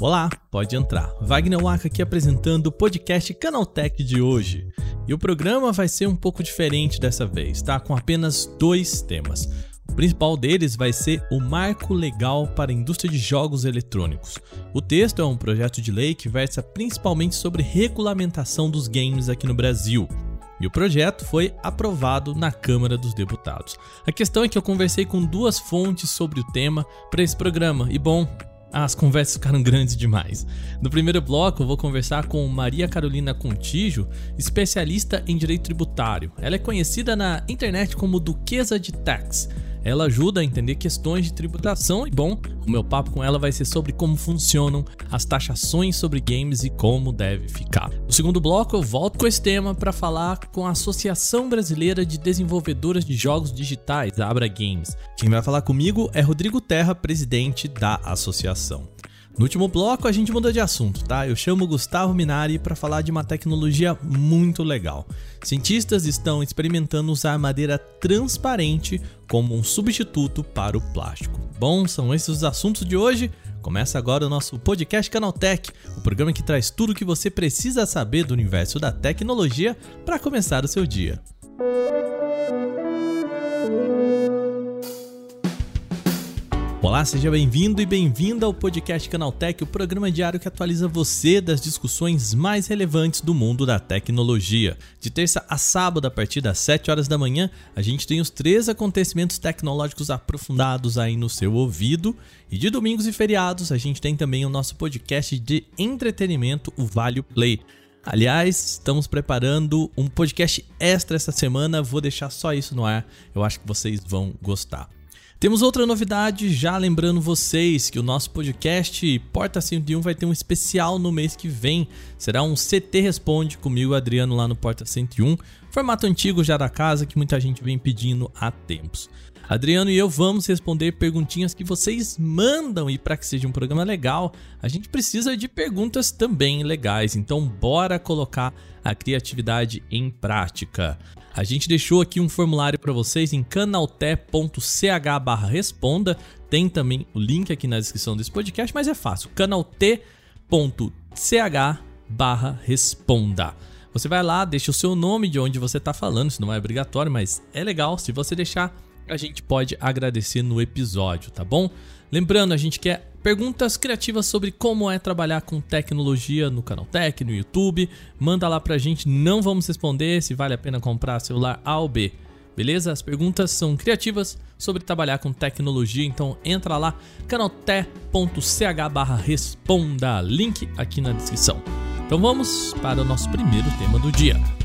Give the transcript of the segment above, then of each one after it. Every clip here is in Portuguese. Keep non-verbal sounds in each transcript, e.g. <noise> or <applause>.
Olá, pode entrar. Wagner Waka aqui apresentando o podcast Canaltech de hoje. E o programa vai ser um pouco diferente dessa vez, tá? Com apenas dois temas. O principal deles vai ser o Marco Legal para a Indústria de Jogos Eletrônicos. O texto é um projeto de lei que versa principalmente sobre regulamentação dos games aqui no Brasil. E o projeto foi aprovado na Câmara dos Deputados. A questão é que eu conversei com duas fontes sobre o tema para esse programa, e bom, as conversas ficaram grandes demais. No primeiro bloco, eu vou conversar com Maria Carolina Contígio, especialista em direito tributário. Ela é conhecida na internet como Duquesa de Tax ela ajuda a entender questões de tributação e, bom, o meu papo com ela vai ser sobre como funcionam as taxações sobre games e como deve ficar. No segundo bloco, eu volto com esse tema para falar com a Associação Brasileira de Desenvolvedoras de Jogos Digitais, a Abra Games. Quem vai falar comigo é Rodrigo Terra, presidente da associação. No último bloco a gente muda de assunto, tá? Eu chamo Gustavo Minari para falar de uma tecnologia muito legal. Cientistas estão experimentando usar madeira transparente como um substituto para o plástico. Bom, são esses os assuntos de hoje. Começa agora o nosso podcast Canaltech, o programa que traz tudo o que você precisa saber do universo da tecnologia para começar o seu dia. Olá, seja bem-vindo e bem-vinda ao podcast Canaltech, o programa diário que atualiza você das discussões mais relevantes do mundo da tecnologia. De terça a sábado, a partir das 7 horas da manhã, a gente tem os três acontecimentos tecnológicos aprofundados aí no seu ouvido. E de domingos e feriados, a gente tem também o nosso podcast de entretenimento, o Vale Play. Aliás, estamos preparando um podcast extra essa semana, vou deixar só isso no ar, eu acho que vocês vão gostar. Temos outra novidade, já lembrando vocês que o nosso podcast Porta 101 vai ter um especial no mês que vem. Será um CT Responde comigo, Adriano, lá no Porta 101. Formato antigo já da casa que muita gente vem pedindo há tempos. Adriano e eu vamos responder perguntinhas que vocês mandam e para que seja um programa legal, a gente precisa de perguntas também legais. Então bora colocar a criatividade em prática. A gente deixou aqui um formulário para vocês em canaltech.ch/responda. Tem também o link aqui na descrição desse podcast, mas é fácil. canalt.ch/responda. Você vai lá, deixa o seu nome de onde você está falando, isso não é obrigatório, mas é legal. Se você deixar, a gente pode agradecer no episódio, tá bom? Lembrando, a gente quer perguntas criativas sobre como é trabalhar com tecnologia no canal Tech, no YouTube. Manda lá pra gente, não vamos responder se vale a pena comprar celular A ou B. Beleza? As perguntas são criativas sobre trabalhar com tecnologia, então entra lá canaltech.ch/responda, link aqui na descrição. Então vamos para o nosso primeiro tema do dia.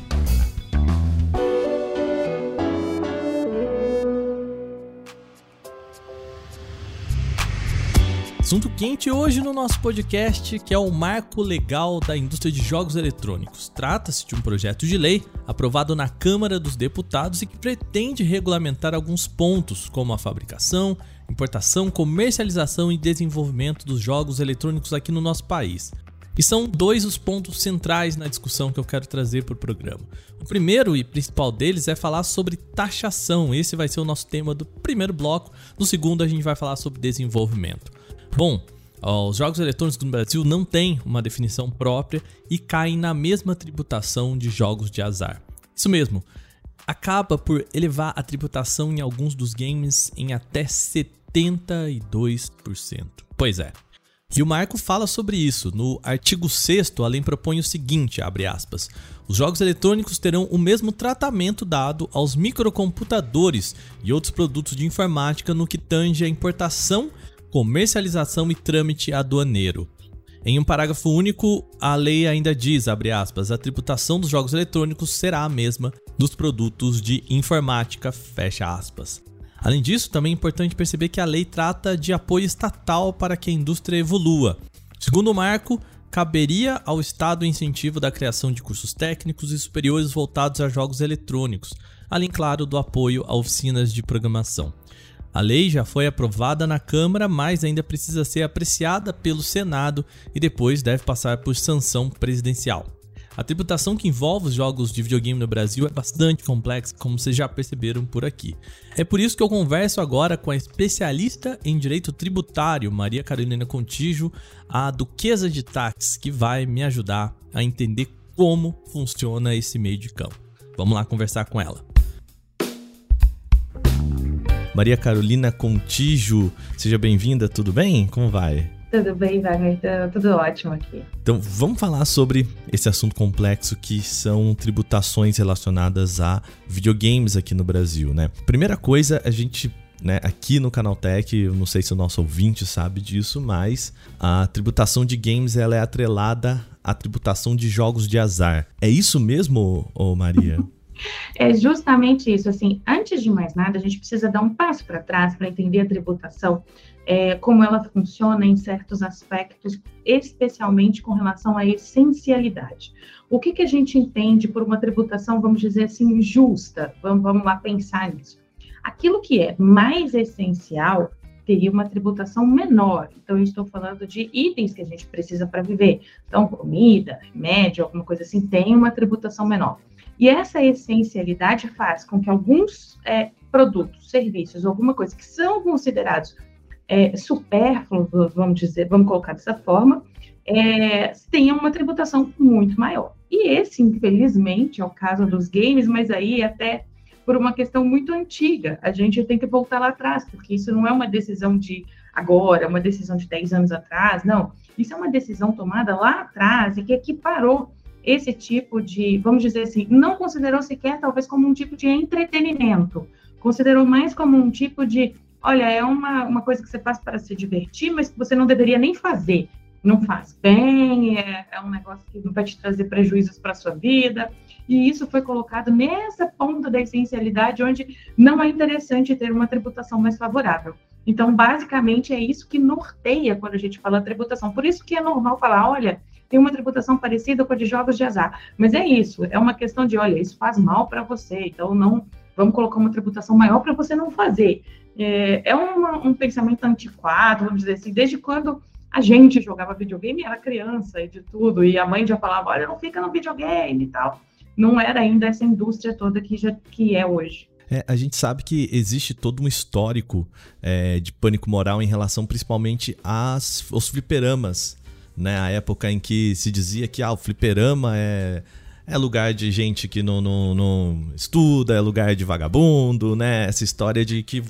Assunto quente hoje no nosso podcast, que é o Marco Legal da Indústria de Jogos Eletrônicos. Trata-se de um projeto de lei aprovado na Câmara dos Deputados e que pretende regulamentar alguns pontos, como a fabricação, importação, comercialização e desenvolvimento dos jogos eletrônicos aqui no nosso país. E são dois os pontos centrais na discussão que eu quero trazer para o programa. O primeiro e principal deles é falar sobre taxação. Esse vai ser o nosso tema do primeiro bloco. No segundo, a gente vai falar sobre desenvolvimento. Bom, os jogos eletrônicos no Brasil não têm uma definição própria e caem na mesma tributação de jogos de azar. Isso mesmo, acaba por elevar a tributação em alguns dos games em até 72%. Pois é. E o Marco fala sobre isso. No artigo 6 a lei propõe o seguinte, abre aspas: os jogos eletrônicos terão o mesmo tratamento dado aos microcomputadores e outros produtos de informática no que tange a importação comercialização e trâmite aduaneiro. Em um parágrafo único, a lei ainda diz, aspas, a tributação dos jogos eletrônicos será a mesma dos produtos de informática. Além disso, também é importante perceber que a lei trata de apoio estatal para que a indústria evolua. Segundo o marco, caberia ao Estado o incentivo da criação de cursos técnicos e superiores voltados a jogos eletrônicos, além, claro, do apoio a oficinas de programação. A lei já foi aprovada na Câmara, mas ainda precisa ser apreciada pelo Senado e depois deve passar por sanção presidencial. A tributação que envolve os jogos de videogame no Brasil é bastante complexa, como vocês já perceberam por aqui. É por isso que eu converso agora com a especialista em direito tributário, Maria Carolina Contígio, a duquesa de táxi, que vai me ajudar a entender como funciona esse meio de campo. Vamos lá conversar com ela. Maria Carolina Contígio, seja bem-vinda, tudo bem? Como vai? Tudo bem, Wagner, tá tudo ótimo aqui. Então, vamos falar sobre esse assunto complexo que são tributações relacionadas a videogames aqui no Brasil, né? Primeira coisa, a gente né, aqui no Canaltech, eu não sei se o nosso ouvinte sabe disso, mas a tributação de games ela é atrelada à tributação de jogos de azar. É isso mesmo, ô Maria? <laughs> É justamente isso. Assim, antes de mais nada, a gente precisa dar um passo para trás para entender a tributação, é, como ela funciona em certos aspectos, especialmente com relação à essencialidade. O que, que a gente entende por uma tributação, vamos dizer assim, justa? Vamos, vamos lá pensar nisso. Aquilo que é mais essencial teria uma tributação menor. Então, eu estou falando de itens que a gente precisa para viver. Então, comida, remédio, alguma coisa assim, tem uma tributação menor. E essa essencialidade faz com que alguns é, produtos, serviços, alguma coisa que são considerados é, supérfluos, vamos dizer, vamos colocar dessa forma, é, tenham uma tributação muito maior. E esse, infelizmente, é o caso dos games, mas aí até por uma questão muito antiga. A gente tem que voltar lá atrás, porque isso não é uma decisão de agora, uma decisão de 10 anos atrás, não. Isso é uma decisão tomada lá atrás e que equiparou esse tipo de, vamos dizer assim, não considerou sequer talvez como um tipo de entretenimento, considerou mais como um tipo de, olha, é uma, uma coisa que você faz para se divertir, mas que você não deveria nem fazer. Não faz bem, é, é um negócio que vai te trazer prejuízos para a sua vida. E isso foi colocado nessa ponta da essencialidade, onde não é interessante ter uma tributação mais favorável. Então, basicamente, é isso que norteia quando a gente fala tributação. Por isso que é normal falar, olha, tem uma tributação parecida com a de jogos de azar. Mas é isso, é uma questão de, olha, isso faz mal para você, então não vamos colocar uma tributação maior para você não fazer. É, é uma, um pensamento antiquado, vamos dizer assim, desde quando a gente jogava videogame, era criança e de tudo, e a mãe já falava, olha, não fica no videogame e tal. Não era ainda essa indústria toda que, já, que é hoje. É, a gente sabe que existe todo um histórico é, de pânico moral em relação principalmente às, aos fliperamas né? A época em que se dizia que ah, o fliperama é, é lugar de gente que não, não, não estuda, é lugar de vagabundo, né? Essa história de que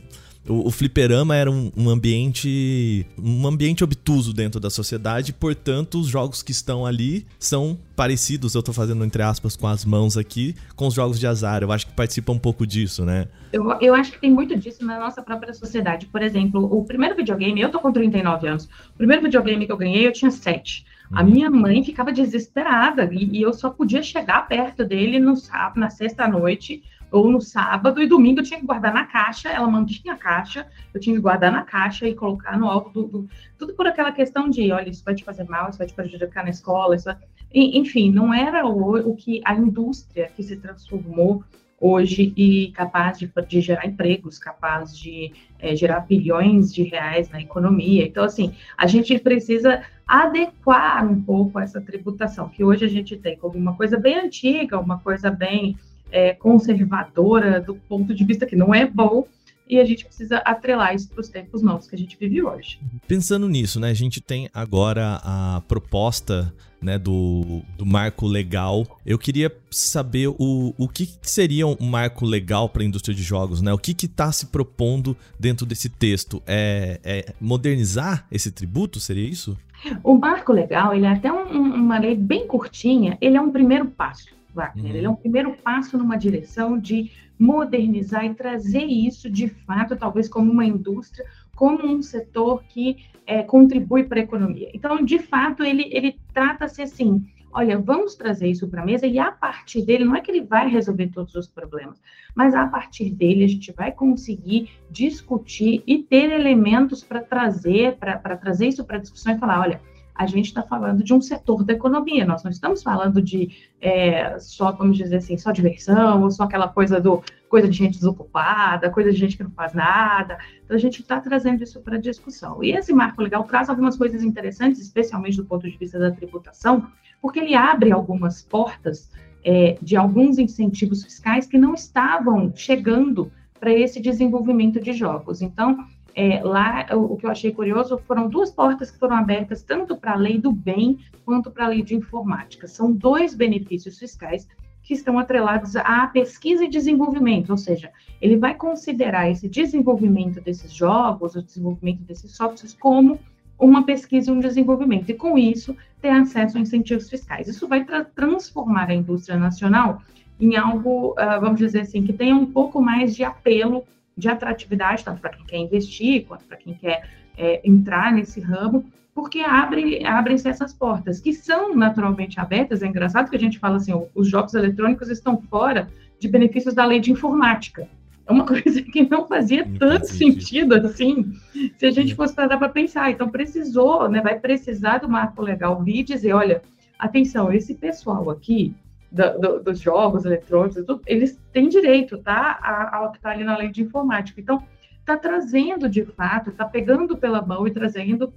o, o fliperama era um, um, ambiente um ambiente obtuso dentro da sociedade, portanto, os jogos que estão ali são parecidos, eu estou fazendo entre aspas com as mãos aqui, com os jogos de azar. Eu acho que participa um pouco disso, né? Eu, eu acho que tem muito disso na nossa própria sociedade. Por exemplo, o primeiro videogame, eu tô com 39 anos, o primeiro videogame que eu ganhei, eu tinha 7. A uhum. minha mãe ficava desesperada e, e, eu só podia chegar perto dele no, na sexta-noite ou no sábado e domingo eu tinha que guardar na caixa, ela mantinha a caixa, eu tinha que guardar na caixa e colocar no alto do, do tudo por aquela questão de, olha, isso vai te fazer mal, isso vai te prejudicar na escola, isso vai... enfim, não era o, o que a indústria que se transformou hoje e capaz de, de gerar empregos, capaz de é, gerar bilhões de reais na economia. Então, assim, a gente precisa adequar um pouco essa tributação, que hoje a gente tem como uma coisa bem antiga, uma coisa bem é, conservadora do ponto de vista que não é bom, e a gente precisa atrelar isso para os tempos novos que a gente vive hoje. Pensando nisso, né, a gente tem agora a proposta né, do, do marco legal. Eu queria saber o, o que seria um marco legal para a indústria de jogos, né? O que está se propondo dentro desse texto? É, é, modernizar esse tributo? Seria isso? O marco legal, ele é até um, uma lei bem curtinha, ele é um primeiro passo. Wagner. Uhum. Ele é um primeiro passo numa direção de modernizar e trazer isso de fato, talvez como uma indústria, como um setor que é, contribui para a economia. Então, de fato, ele, ele trata-se assim: olha, vamos trazer isso para a mesa e a partir dele, não é que ele vai resolver todos os problemas, mas a partir dele a gente vai conseguir discutir e ter elementos para trazer, para trazer isso para a discussão e falar: olha a gente está falando de um setor da economia, nós não estamos falando de é, só, vamos dizer assim, só diversão, ou só aquela coisa do coisa de gente desocupada, coisa de gente que não faz nada. Então a gente está trazendo isso para discussão. E esse marco legal traz algumas coisas interessantes, especialmente do ponto de vista da tributação, porque ele abre algumas portas é, de alguns incentivos fiscais que não estavam chegando para esse desenvolvimento de jogos. Então, é, lá, o, que eu achei curioso foram duas portas que foram abertas tanto para a lei do bem quanto para a lei de informática. São dois benefícios fiscais que estão atrelados à pesquisa e desenvolvimento, ou seja, ele vai considerar esse desenvolvimento desses jogos, o desenvolvimento desses softwares como uma pesquisa e um desenvolvimento, e com isso ter acesso a incentivos fiscais. Isso vai tra transformar a indústria nacional em algo, uh, vamos dizer assim, que tenha um pouco mais de apelo de atratividade, tanto para quem quer investir, quanto para quem quer é, entrar nesse ramo, porque abre, abrem-se essas portas, que são naturalmente abertas. É engraçado que a gente fala assim, os jogos eletrônicos estão fora de benefícios da lei de informática. É uma <laughs> coisa que não fazia não tanto sentido assim, se a gente fosse parar para pensar. Então, precisou, né, vai precisar do marco legal vir dizer, olha, atenção, esse pessoal aqui, do, do, dos jogos eletrônicos, tudo, eles têm direito, tá? Ao que está ali na lei de informática. Então, está trazendo de fato, está pegando pela mão e trazendo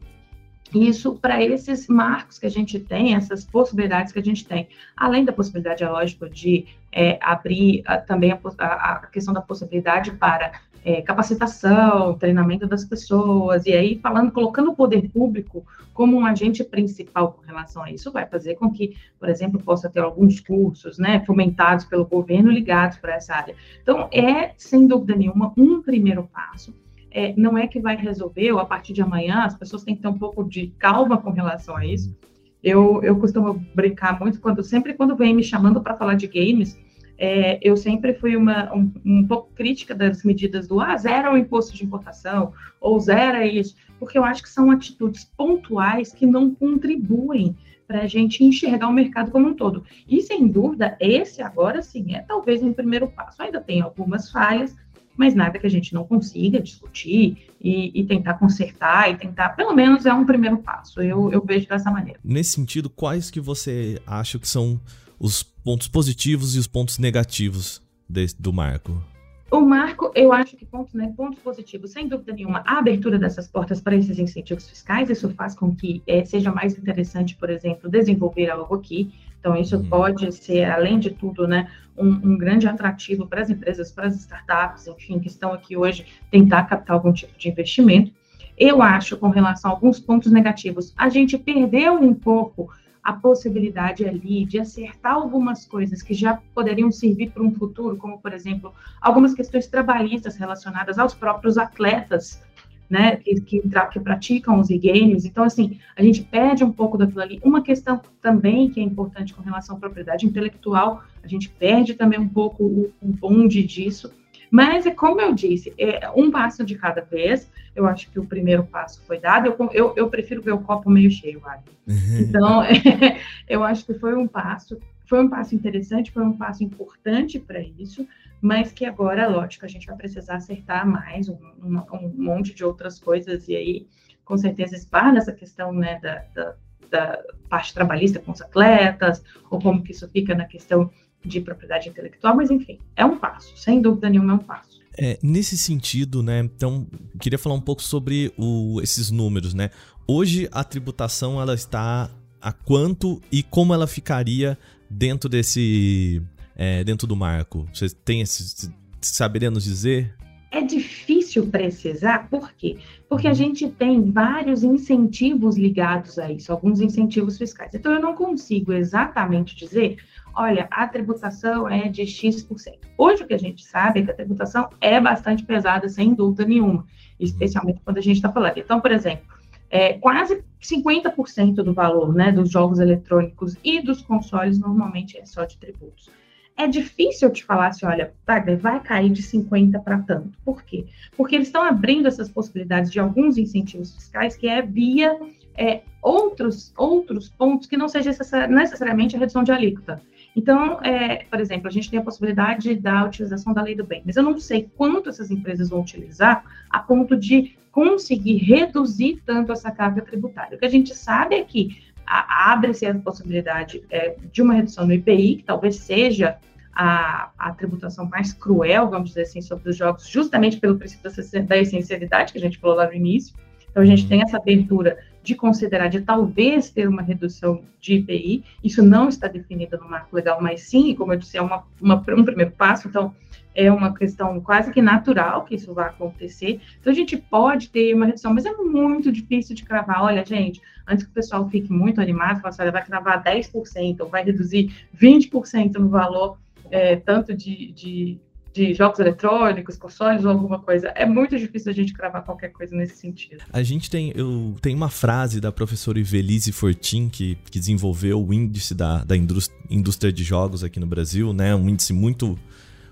isso para esses marcos que a gente tem, essas possibilidades que a gente tem. Além da possibilidade, é lógico, de é, abrir a, também a, a, a, questão da possibilidade para é, capacitação, treinamento das pessoas, e aí falando, colocando o poder público como um agente principal com relação a isso, vai fazer com que, por exemplo, possa ter alguns cursos, né, fomentados pelo governo ligados para essa área. Então, é, sem dúvida nenhuma, um primeiro passo. É, não é que vai resolver, ou a partir de amanhã, as pessoas têm que ter um pouco de calma com relação a isso. Eu, eu costumo brincar muito, quando sempre quando vem me chamando para falar de games, é, eu sempre fui uma, um, um, pouco crítica das medidas do ah, zero o imposto de importação, ou zero isso, porque eu acho que são atitudes pontuais que não contribuem para a gente enxergar o mercado como um todo. E, sem dúvida, esse agora sim é talvez um primeiro passo. Ainda tem algumas falhas, mas nada que a gente não consiga discutir e, e, tentar consertar e tentar, pelo menos é um primeiro passo. Eu, eu vejo dessa maneira. Nesse sentido, quais que você acha que são os pontos positivos e os pontos negativos desse, do marco? O marco, eu acho que pontos, né, pontos positivos, sem dúvida nenhuma, a abertura dessas portas para esses incentivos fiscais, isso faz com que é, seja mais interessante, por exemplo, desenvolver algo aqui. Então, isso uhum. pode ser, além de tudo, né, um, um, grande atrativo para as empresas, para as startups, enfim, que estão aqui hoje, tentar captar algum tipo de investimento. Eu acho, com relação a alguns pontos negativos, a gente perdeu um pouco a possibilidade ali de acertar algumas coisas que já poderiam servir para um futuro, como, por exemplo, algumas questões trabalhistas relacionadas aos próprios atletas, né, que, que, que praticam os e-games. Então, assim, a gente perde um pouco daquilo ali. Uma questão também que é importante com relação à propriedade intelectual, a gente perde também um pouco o, o bonde disso, mas, é como eu disse, é um passo de cada vez. Eu acho que o primeiro passo foi dado. Eu, eu, eu prefiro ver o copo meio cheio. Uhum. <laughs> Então, é, <laughs> eu acho que foi um passo, foi um passo interessante, foi um passo importante para isso, mas que agora, lógico, a gente vai precisar acertar mais um, um, um monte de outras coisas, e aí, com certeza, esbarra nessa questão né, da, da, da parte trabalhista com os atletas, ou como que isso fica na questão de propriedade intelectual, mas enfim, é um passo, sem dúvida nenhuma é um passo. É, nesse sentido, né, então, queria falar um pouco sobre o, esses números, né? Hoje a tributação ela está a quanto e como ela ficaria dentro desse, é, dentro do marco? Você tem esse, saberia nos dizer? É difícil precisar, por quê? Porque a uhum. gente tem vários incentivos ligados a isso, alguns incentivos fiscais. Então, eu não consigo exatamente dizer olha, a tributação é de X%. Hoje o que a gente sabe é que a tributação é bastante pesada, sem dúvida nenhuma, especialmente quando a gente está falando. Então, por exemplo, é, quase 50% do valor né, dos jogos eletrônicos e dos consoles normalmente é só de tributos. É difícil te falar assim, olha, Wagner, vai cair de 50 para tanto. Por quê? Porque eles estão abrindo essas possibilidades de alguns incentivos fiscais que é via é, outros, outros pontos que não seja necessariamente a redução de alíquota. Então, é, por exemplo, a gente tem a possibilidade da utilização da lei do bem, mas eu não sei quanto essas empresas vão utilizar a ponto de conseguir reduzir tanto essa carga tributária. O que a gente sabe é que abre-se a possibilidade é, de uma redução no IPI, que talvez seja a, a, tributação mais cruel, vamos dizer assim, sobre os jogos, justamente pelo princípio da essencialidade que a gente falou lá no início. Então, a gente uhum. tem essa abertura de considerar, de talvez ter uma redução de IPI. Isso não está definido no marco legal, mas sim, como eu disse, é uma, uma, um primeiro passo. Então, é uma questão quase que natural que isso vai acontecer. Então, a gente pode ter uma redução, mas é muito difícil de cravar. Olha, gente, antes que o pessoal fique muito animado, fala assim, olha, vai cravar 10%, ou vai reduzir 20% no valor, é, tanto de, de, de, jogos eletrônicos, consoles ou alguma coisa. É muito difícil a gente cravar qualquer coisa nesse sentido. A gente tem, eu, tem uma frase da professora Ivelise Fortin, que, que desenvolveu o índice da, da indústria de jogos aqui no Brasil, né? Um índice muito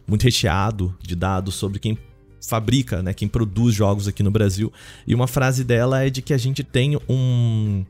muito recheado de dados sobre quem fabrica, né, quem produz jogos aqui no Brasil. E uma frase dela é de que a gente tem um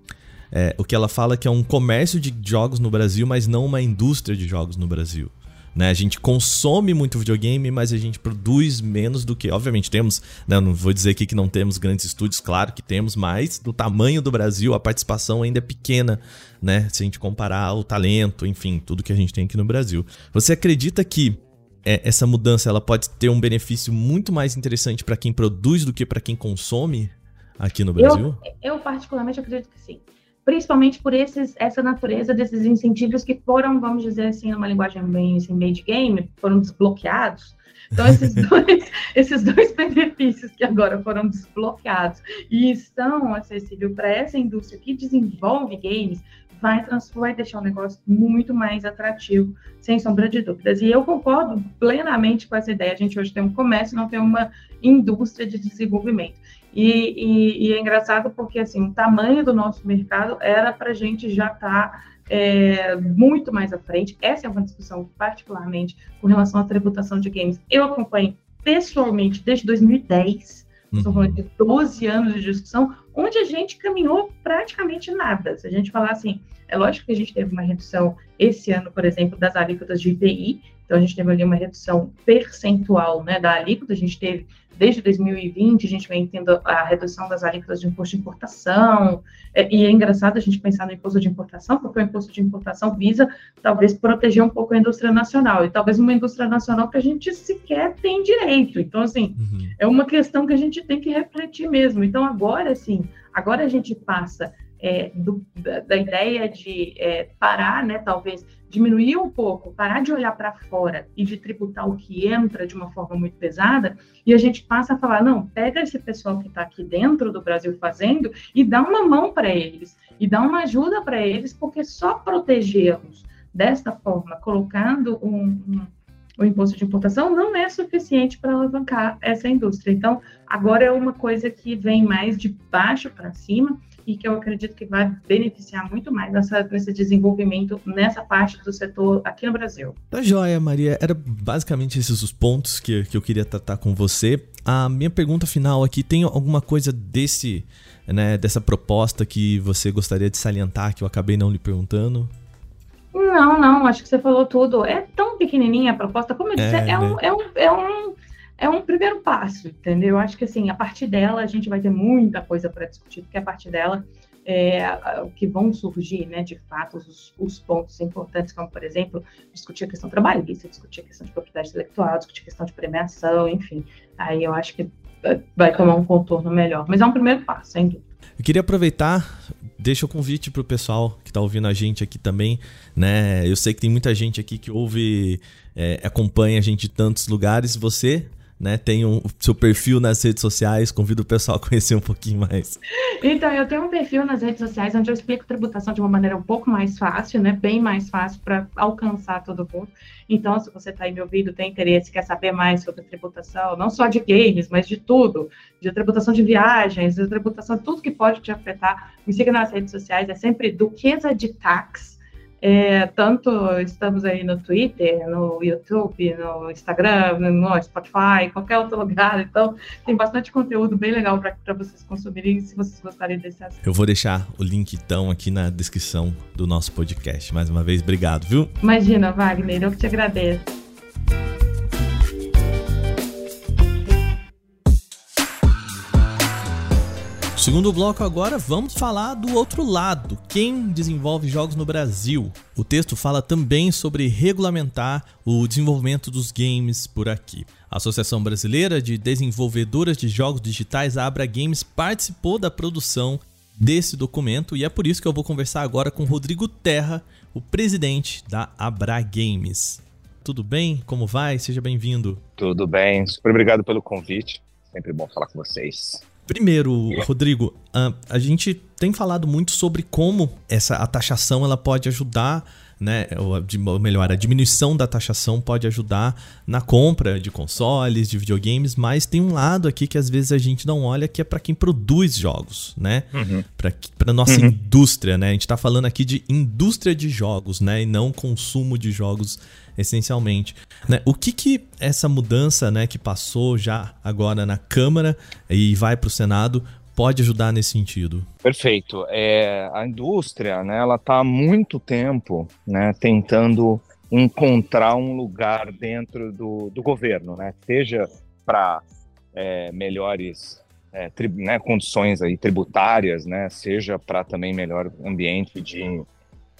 é, o que ela fala que é um comércio de jogos no Brasil, mas não uma indústria de jogos no Brasil. Né? A gente consome muito videogame, mas a gente produz menos do que. Obviamente, temos. Né? Não vou dizer aqui que não temos grandes estúdios, claro que temos, mas do tamanho do Brasil, a participação ainda é pequena, né? Se a gente comparar o talento, enfim, tudo que a gente tem aqui no Brasil. Você acredita que é, essa mudança ela pode ter um benefício muito mais interessante para quem produz do que para quem consome aqui no Brasil? Eu, eu, particularmente acredito que sim. Principalmente por esses, essa natureza desses incentivos que foram, vamos dizer assim, numa linguagem bem assim, made game, foram desbloqueados. Então, esses <laughs> dois, esses dois benefícios que agora foram desbloqueados e estão acessíveis para essa indústria que desenvolve games, vai, vai deixar o negócio muito mais atrativo, sem sombra de dúvidas. E eu concordo plenamente com essa ideia. A gente hoje tem um comércio, não tem uma indústria de desenvolvimento. E, e, e é engraçado porque assim, o tamanho do nosso mercado era para a gente já estar tá, é, muito mais à frente. Essa é uma discussão, particularmente, com relação à tributação de games. Eu acompanho pessoalmente desde 2010 Estamos falando de 12 anos de discussão, onde a gente caminhou praticamente nada. Se a gente falar assim, é lógico que a gente teve uma redução esse ano, por exemplo, das alíquotas de IPI, então a gente teve ali uma redução percentual né, da alíquota, a gente teve desde 2020 a gente vem tendo a redução das alíquotas de imposto de importação, é, e é engraçado a gente pensar no imposto de importação, porque o imposto de importação visa talvez proteger um pouco a indústria nacional, e talvez uma indústria nacional que a gente sequer tem direito. Então, assim, uhum. é uma questão que a gente tem que refletir mesmo. Então, agora, sim, agora a gente passa é, do, da, da, ideia de é, parar, né, talvez diminuir um pouco, parar de olhar para fora e de tributar o que entra de uma forma muito pesada, e a gente passa a falar: não, pega esse pessoal que está aqui dentro do Brasil fazendo e dá uma mão para eles, e dá uma ajuda para eles, porque só protegê-los desta forma, colocando um, um o imposto de importação não é suficiente para alavancar essa indústria. Então, agora é uma coisa que vem mais de baixo para cima e que eu acredito que vai beneficiar muito mais nessa, nesse desenvolvimento nessa parte do setor aqui no Brasil. Tá joia, Maria. Era basicamente esses os pontos que, que eu queria tratar com você. A minha pergunta final aqui, tem alguma coisa desse, né, dessa proposta que você gostaria de salientar que eu acabei não lhe perguntando? Não, não, acho que você falou tudo. É tão pequenininha a proposta, como eu disse, é, é, um, né? é, um, é um é um primeiro passo, entendeu? Eu acho que assim, a partir dela a gente vai ter muita coisa para discutir, porque a partir dela é, que vão surgir, né, de fato, os, os, pontos importantes, como, por exemplo, discutir a questão trabalhista, discutir a questão de propriedade intelectual, discutir a questão de premiação, enfim. Aí eu acho que vai tomar um contorno melhor. Mas é um primeiro passo, sem dúvida. Eu queria aproveitar, deixa o convite para o pessoal que está ouvindo a gente aqui também, né? Eu sei que tem muita gente aqui que ouve, é, acompanha a gente de tantos lugares. Você né? Tem um seu perfil nas redes sociais, convido o pessoal a conhecer um pouquinho mais. Então, eu tenho um perfil nas redes sociais onde eu explico tributação de uma maneira um pouco mais fácil, né? Bem mais fácil para alcançar todo mundo. Então, se você está aí me ouvindo, tem interesse, quer saber mais sobre tributação, não só de games, mas de tudo, de tributação de viagens, de tributação, tudo que pode te afetar, me siga nas redes sociais, é sempre Duquesa de Tax É, tanto estamos aí no Twitter, no YouTube, no Instagram, no Spotify, qualquer outro <laughs> lugar. Então, tem bastante conteúdo bem legal para vocês consumirem, se vocês gostarem desse assunto. Eu vou deixar o link, então, aqui na descrição do nosso podcast. Mais uma vez, obrigado, viu? Imagina, Wagner, eu que te agradeço. Segundo bloco agora, vamos falar do outro lado, quem desenvolve jogos no Brasil. O texto fala também sobre regulamentar o desenvolvimento dos games por aqui. A Associação Brasileira de Desenvolvedoras de Jogos Digitais, a Abra Games, participou da produção desse documento e é por isso que eu vou conversar agora com Rodrigo Terra, o presidente da Abra Games. Tudo bem? Como vai? Seja bem-vindo. Tudo bem, super obrigado pelo convite. Sempre bom falar com vocês. Primeiro, Rodrigo, a gente tem falado muito sobre como essa a taxação ela pode ajudar né, ou melhor, a diminuição da taxação pode ajudar na compra de consoles, de videogames, mas tem um lado aqui que às vezes a gente não olha que é para quem produz jogos, né? Uhum. Para nossa uhum. indústria, né? A gente está falando aqui de indústria de jogos, né? E não consumo de jogos essencialmente. Né? O que que essa mudança, né, que passou já agora na Câmara e vai para o Senado pode ajudar nesse sentido? Perfeito. É, a indústria, né, ela está há muito tempo, né, tentando encontrar um lugar dentro do, do governo, né, seja para é, melhores é, tri, né, condições aí tributárias, né, seja para também melhor ambiente de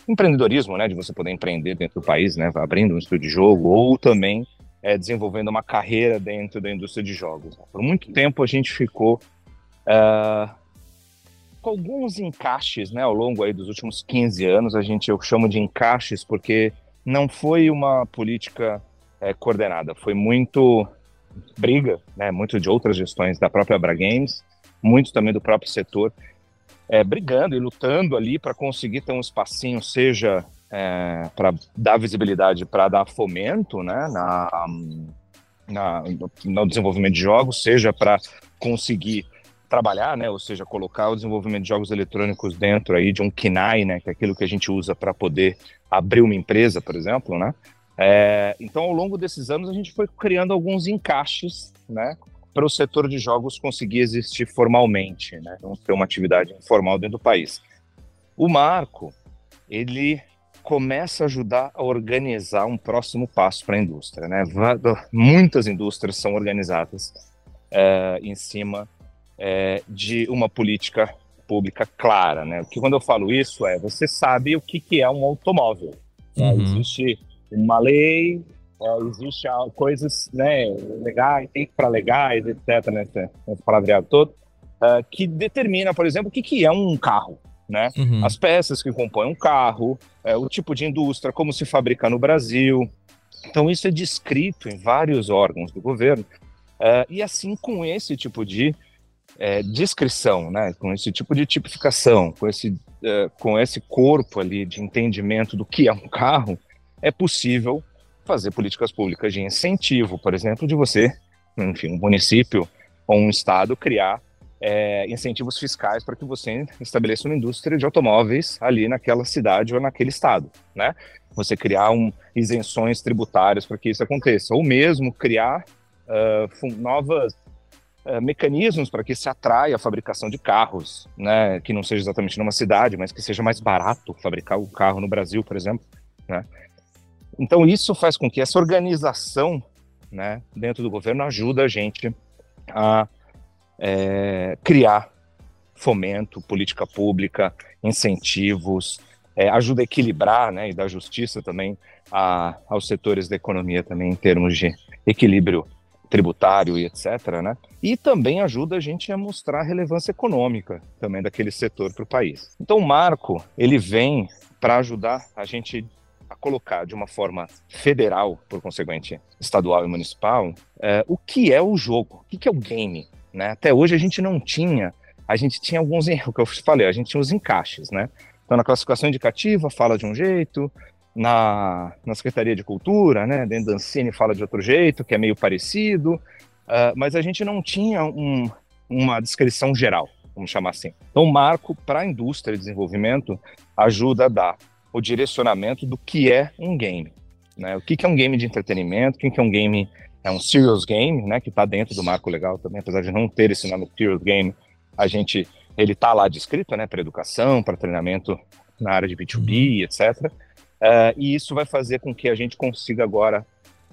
empreendedorismo, né, de você poder empreender dentro do país, né, abrindo um estúdio de jogo ou também é, desenvolvendo uma carreira dentro da indústria de jogos. Por muito tempo a gente ficou Uh, com alguns encaixes, né, ao longo aí dos últimos 15 anos, a gente eu chamo de encaixes porque não foi uma política é, coordenada, foi muito briga, né, muito de outras gestões da própria Abra Games, muito também do próprio setor, é, brigando e lutando ali para conseguir ter um espacinho, seja é, para dar visibilidade, para dar fomento, né, na, na, no desenvolvimento de jogos, seja para conseguir trabalhar, né, ou seja, colocar o desenvolvimento de jogos eletrônicos dentro aí de um KINAI, né, que é aquilo que a gente usa para poder abrir uma empresa, por exemplo, né? É, então, ao longo desses anos, a gente foi criando alguns encaixes, né, para o setor de jogos conseguir existir formalmente, né, ter uma atividade informal dentro do país. O marco, ele começa a ajudar a organizar um próximo passo para a indústria, né? Muitas indústrias são organizadas é, em cima é, de uma política pública clara, né? Porque quando eu falo isso é, você sabe o que, que é um automóvel. Né? Uhum. Existe uma lei, é, existe coisas, né, legais, tem para legais, etc, né, esse palavreado todo, uh, que determina, por exemplo, o que, que é um carro, né? Uhum. As peças que compõem um carro, é, o tipo de indústria, como se fabrica no Brasil. Então isso é descrito em vários órgãos do governo. Uh, e assim, com esse tipo de é, descrição, né, com esse tipo de tipificação, com esse, é, com esse corpo ali de entendimento do que é um carro, é possível fazer políticas públicas de incentivo, por exemplo, de você, enfim, um município ou um estado criar é, incentivos fiscais para que você estabeleça uma indústria de automóveis ali naquela cidade ou naquele estado, né? Você criar um, isenções tributárias para que isso aconteça, ou mesmo criar uh, novas uh, mecanismos para que se atraia a fabricação de carros, né, que não seja exatamente numa cidade, mas que seja mais barato fabricar o carro no Brasil, por exemplo, né? Então isso faz com que essa organização, né, dentro do governo ajuda a gente a é, criar fomento, política pública, incentivos, é, ajuda a equilibrar, né, e dar justiça também a, aos setores da economia também em termos de equilíbrio tributário e etc. Né? E também ajuda a gente a mostrar a relevância econômica também daquele setor para o país. Então o marco ele vem para ajudar a gente a colocar de uma forma federal, por consequente estadual e municipal, é, o que é o jogo, o que é o game. Né? Até hoje a gente não tinha, a gente tinha alguns, o que eu falei, a gente tinha os encaixes, né? Então na classificação indicativa fala de um jeito, na, na Secretaria de Cultura, né, dentro da Ancine fala de outro jeito, que é meio parecido, uh, mas a gente não tinha um, uma descrição geral, vamos chamar assim. Então, o marco para a indústria e desenvolvimento ajuda a dar o direcionamento do que é um game. Né? O que, que é um game de entretenimento, o que, que é um game, é um serious game, né? que está dentro do marco legal também, apesar de não ter esse nome serious game, a gente, ele está lá descrito né? para educação, para treinamento na área de B2B, etc. Uh, e isso vai fazer com que a gente consiga agora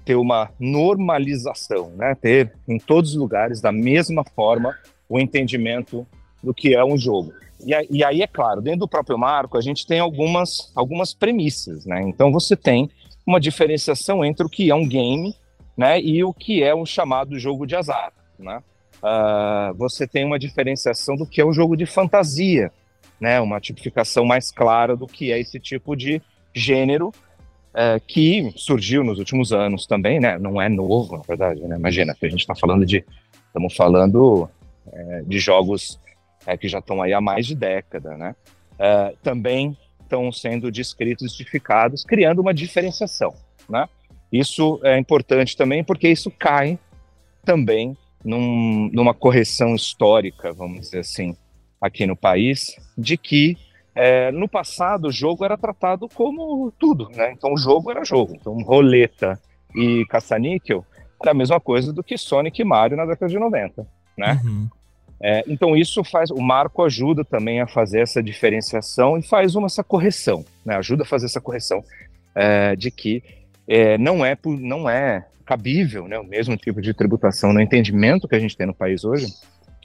ter uma normalização, né? ter em todos os lugares, da mesma forma, o entendimento do que é um jogo. E, e, aí, é claro, dentro do próprio marco, a gente tem algumas, algumas premissas. Né? Então, você tem uma diferenciação entre o que é um game né, e o que é um chamado jogo de azar. Né? Uh, você tem uma diferenciação do que é um jogo de fantasia, né? uma tipificação mais clara do que é esse tipo de gênero é, que surgiu nos últimos anos também, né? Não é novo, na verdade, né? Imagina, a gente está falando de, estamos falando é, de jogos é, que já estão aí há mais de década, né? É, também estão sendo descritos, justificados, criando uma diferenciação, né? Isso é importante também porque isso cai também num, numa correção histórica, vamos dizer assim, aqui no país, de que é, no passado, o jogo era tratado como tudo, né? Então, o jogo era jogo. Então, roleta e caça-níquel era a mesma coisa do que Sonic e Mario na década de 90, né? Uhum. É, então, isso faz... O Marco ajuda também a fazer essa diferenciação e faz uma essa correção, né? Ajuda a fazer essa correção é, de que é, não, é, não é cabível né, o mesmo tipo de tributação no entendimento que a gente tem no país hoje,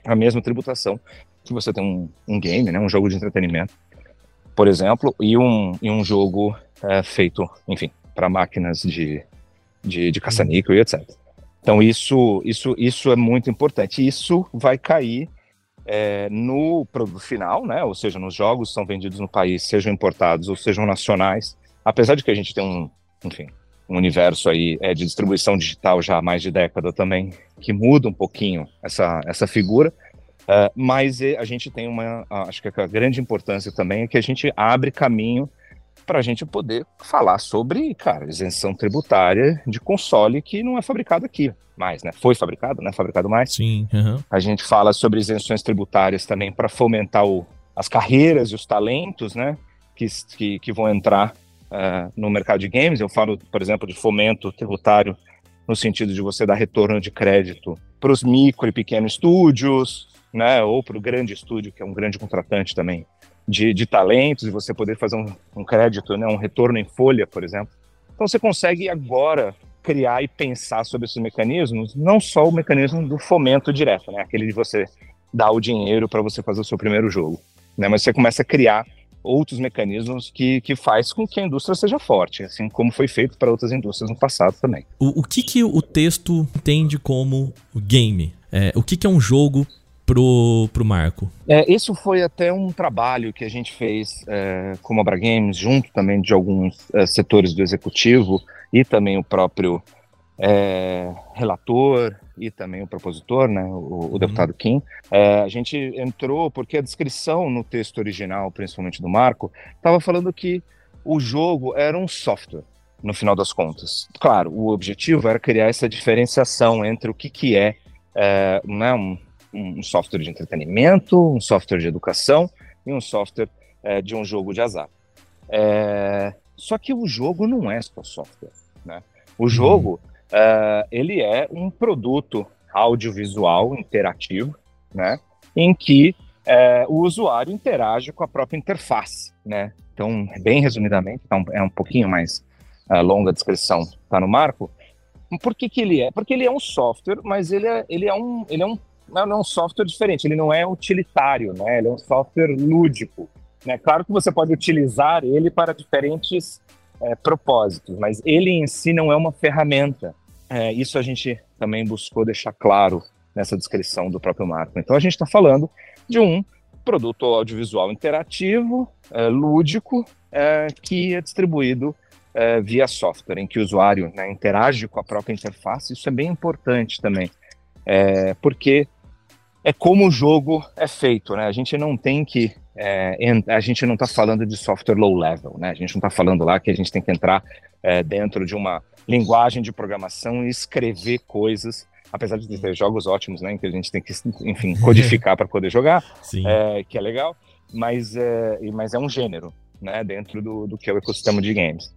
a mesma tributação que você tem um, um game, né, um jogo de entretenimento, por exemplo, e um, e um jogo é, feito, enfim, para máquinas de, de, de caça-níquel e etc. Então isso, isso, isso é muito importante. Isso vai cair é, no produto final, né? Ou seja, nos jogos que são vendidos no país, sejam importados ou sejam nacionais. Apesar de que a gente tem um, enfim, um universo aí é, de distribuição digital já há mais de década também, que muda um pouquinho essa, essa figura. Uh, mas a gente tem uma, acho que a grande importância também é que a gente abre caminho para a gente poder falar sobre, cara, isenção tributária de console que não é fabricado aqui mais, né? Foi fabricado, não é fabricado mais. Sim. Uhum. A gente fala sobre isenções tributárias também para fomentar o, as carreiras e os talentos, né? Que, que, que vão entrar uh, no mercado de games. Eu falo, por exemplo, de fomento tributário no sentido de você dar retorno de crédito para os micro e pequenos estúdios, né, ou para o grande estúdio, que é um grande contratante também, de, de talentos, e você poder fazer um, um crédito, né, um retorno em folha, por exemplo. Então você consegue agora criar e pensar sobre esses mecanismos, não só o mecanismo do fomento direto, né, aquele de você dar o dinheiro para você fazer o seu primeiro jogo, né, mas você começa a criar outros mecanismos que, que faz com que a indústria seja forte, assim como foi feito para outras indústrias no passado também. O, o que, que o texto entende como game? É, o que, que é um jogo pro, pro Marco? É, isso foi até um trabalho que a gente fez é, como Abra Games, junto também de alguns é, setores do executivo e também o próprio é, relator e também o propositor, né, o, o uhum. deputado Kim. É, a gente entrou porque a descrição no texto original, principalmente do Marco, estava falando que o jogo era um software no final das contas. Claro, o objetivo era criar essa diferenciação entre o que, que é, é né, um, um software de entretenimento, um software de educação e um software é, de um jogo de azar. É, só que o jogo não é só software. Né? O uhum. jogo é, ele é um produto audiovisual interativo, né? em que é, o usuário interage com a própria interface. Né? Então, bem resumidamente, tá é um pouquinho mais é, longa a descrição, está no marco. Por que, que ele é? Porque ele é um software, mas ele é, ele é, um, ele é um não é um software diferente, ele não é utilitário, né? Ele é um software lúdico. Né? Claro que você pode utilizar ele para diferentes é, propósitos, mas ele em si não é uma ferramenta. É, isso a gente também buscou deixar claro nessa descrição do próprio marco. Então a gente está falando de um produto audiovisual interativo, é, lúdico, é, que é distribuído é, via software, em que o usuário né, interage com a própria interface. Isso é bem importante também, porque é como o jogo é feito, né? A gente não tem que é, a gente não está falando de software low level, né? A gente não está falando lá que a gente tem que entrar é, dentro de uma linguagem de programação e escrever coisas, apesar de ter jogos ótimos, né? Em que a gente tem que, enfim, codificar para poder jogar, é, que é legal, mas é, mas é um gênero. né, dentro do, do que é o ecossistema de games.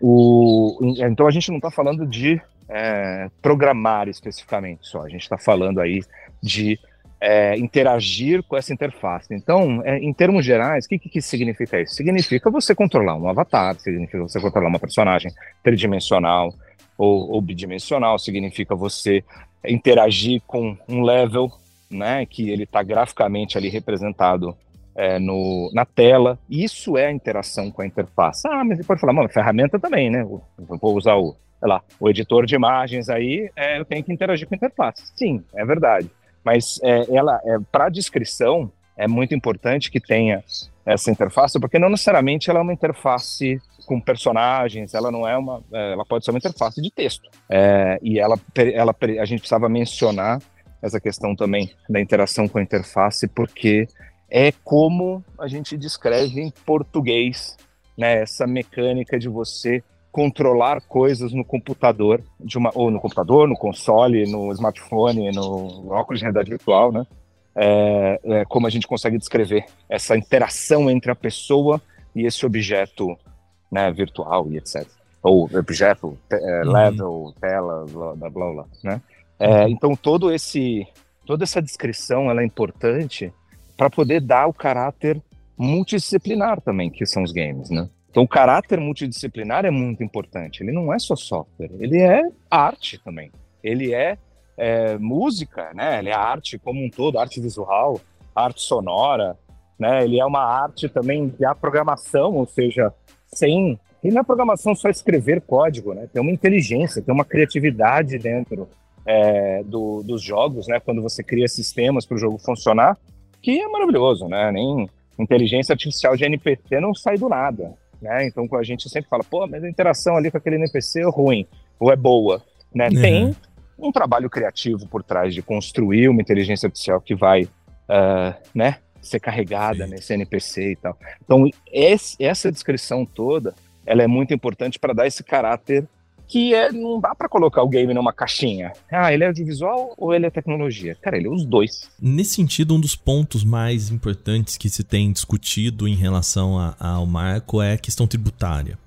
O, então a gente não está falando de é, programar especificamente só, a gente está falando aí de é, interagir com essa interface. Então, é, em termos gerais, o que, que, que, significa isso? Significa você controlar um avatar, significa você controlar uma personagem tridimensional ou, ou bidimensional, significa você interagir com um level, né, que ele está graficamente ali representado é, no, na tela. Isso é a interação com a interface. Ah, mas você pode falar, mano, ferramenta também, né? Vou usar o, sei lá, o editor de imagens aí, é, eu tenho que interagir com a interface. Sim, é verdade. Mas é, ela, é, para descrição, é muito importante que tenha essa interface, porque não necessariamente ela é uma interface com personagens, ela não é uma, é, ela pode ser uma interface de texto. É, e ela, ela, a gente precisava mencionar essa questão também da interação com a interface, porque é como a gente descreve em português, né, essa mecânica de você controlar coisas no computador, de uma, ou no computador, no console, no smartphone, no óculos de realidade virtual, né? É, é, como a gente consegue descrever essa interação entre a pessoa e esse objeto né, virtual e etc. Ou objeto, é, uhum. level, tela, blá blá blá, blá né? É, uhum. então todo esse, toda essa descrição ela é importante para poder dar o caráter multidisciplinar também que são os games, né? Então, o caráter multidisciplinar é muito importante. Ele não é só software, ele é arte também. Ele é, é música, né? Ele é arte como um todo, arte visual, arte sonora, né? Ele é uma arte também de programação, ou seja, sem e não é programação só escrever código, né? Tem uma inteligência, tem uma criatividade dentro é, do, dos jogos, né? Quando você cria sistemas para o jogo funcionar, que é maravilhoso, né? Nem inteligência artificial de NPC não sai do nada. Né? Então a gente sempre fala, pô, mas a interação ali com aquele NPC é ruim, ou é boa. Né? Uhum. Tem um trabalho criativo por trás de construir uma inteligência artificial que vai uh, né, ser carregada Sim. nesse NPC e tal. Então, esse, essa descrição toda ela é muito importante para dar esse caráter que é, não dá para colocar o game numa caixinha. Ah, ele é audiovisual ou ele é tecnologia? Cara, ele é os dois. Nesse sentido, um dos pontos mais importantes que se tem discutido em relação a, ao marco é a questão tributária.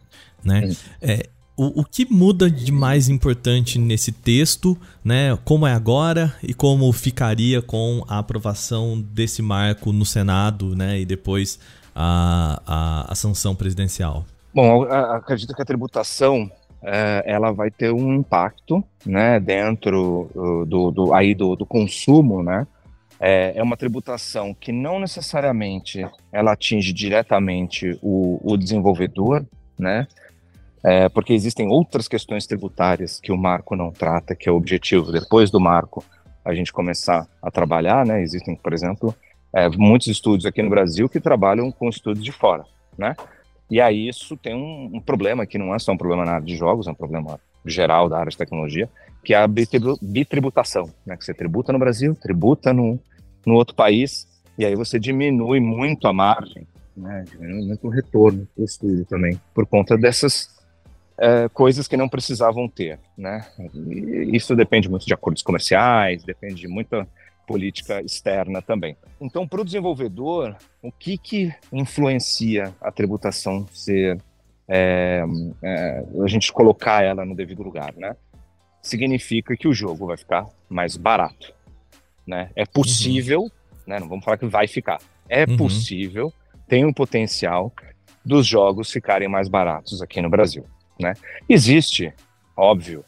Né? É, o, o, que muda de mais importante nesse texto, né? Como é agora e como ficaria com a aprovação desse marco no Senado, né? E depois a, a, a sanção presidencial? Bom, acredito que a tributação é, ela vai ter um impacto, né, dentro uh, do, do aí do, do, consumo, né, é, é, uma tributação que não necessariamente ela atinge diretamente o, o desenvolvedor, né, é, porque existem outras questões tributárias que o marco não trata, que é o objetivo. Depois do marco a gente começar a trabalhar, né, existem, por exemplo, é, muitos estudos aqui no Brasil que trabalham com estudos de fora, né, e aí isso tem um, um, problema que não é só um problema na área de jogos, é um problema geral da área de tecnologia, que é a bitributação, né? Que você tributa no Brasil, tributa no, no outro país, e aí você diminui muito a margem, né? Diminui muito o retorno do estudo também, por conta dessas é, coisas que não precisavam ter, né? E isso depende muito de acordos comerciais, depende de muita política externa também. Então, para o desenvolvedor, o que, que influencia a tributação ser é, é, a gente colocar ela no devido lugar, né? Significa que o jogo vai ficar mais barato, né? É possível, uhum. né? Não vamos falar que vai ficar. É uhum. possível, tem um potencial dos jogos ficarem mais baratos aqui no Brasil, né? Existe, óbvio,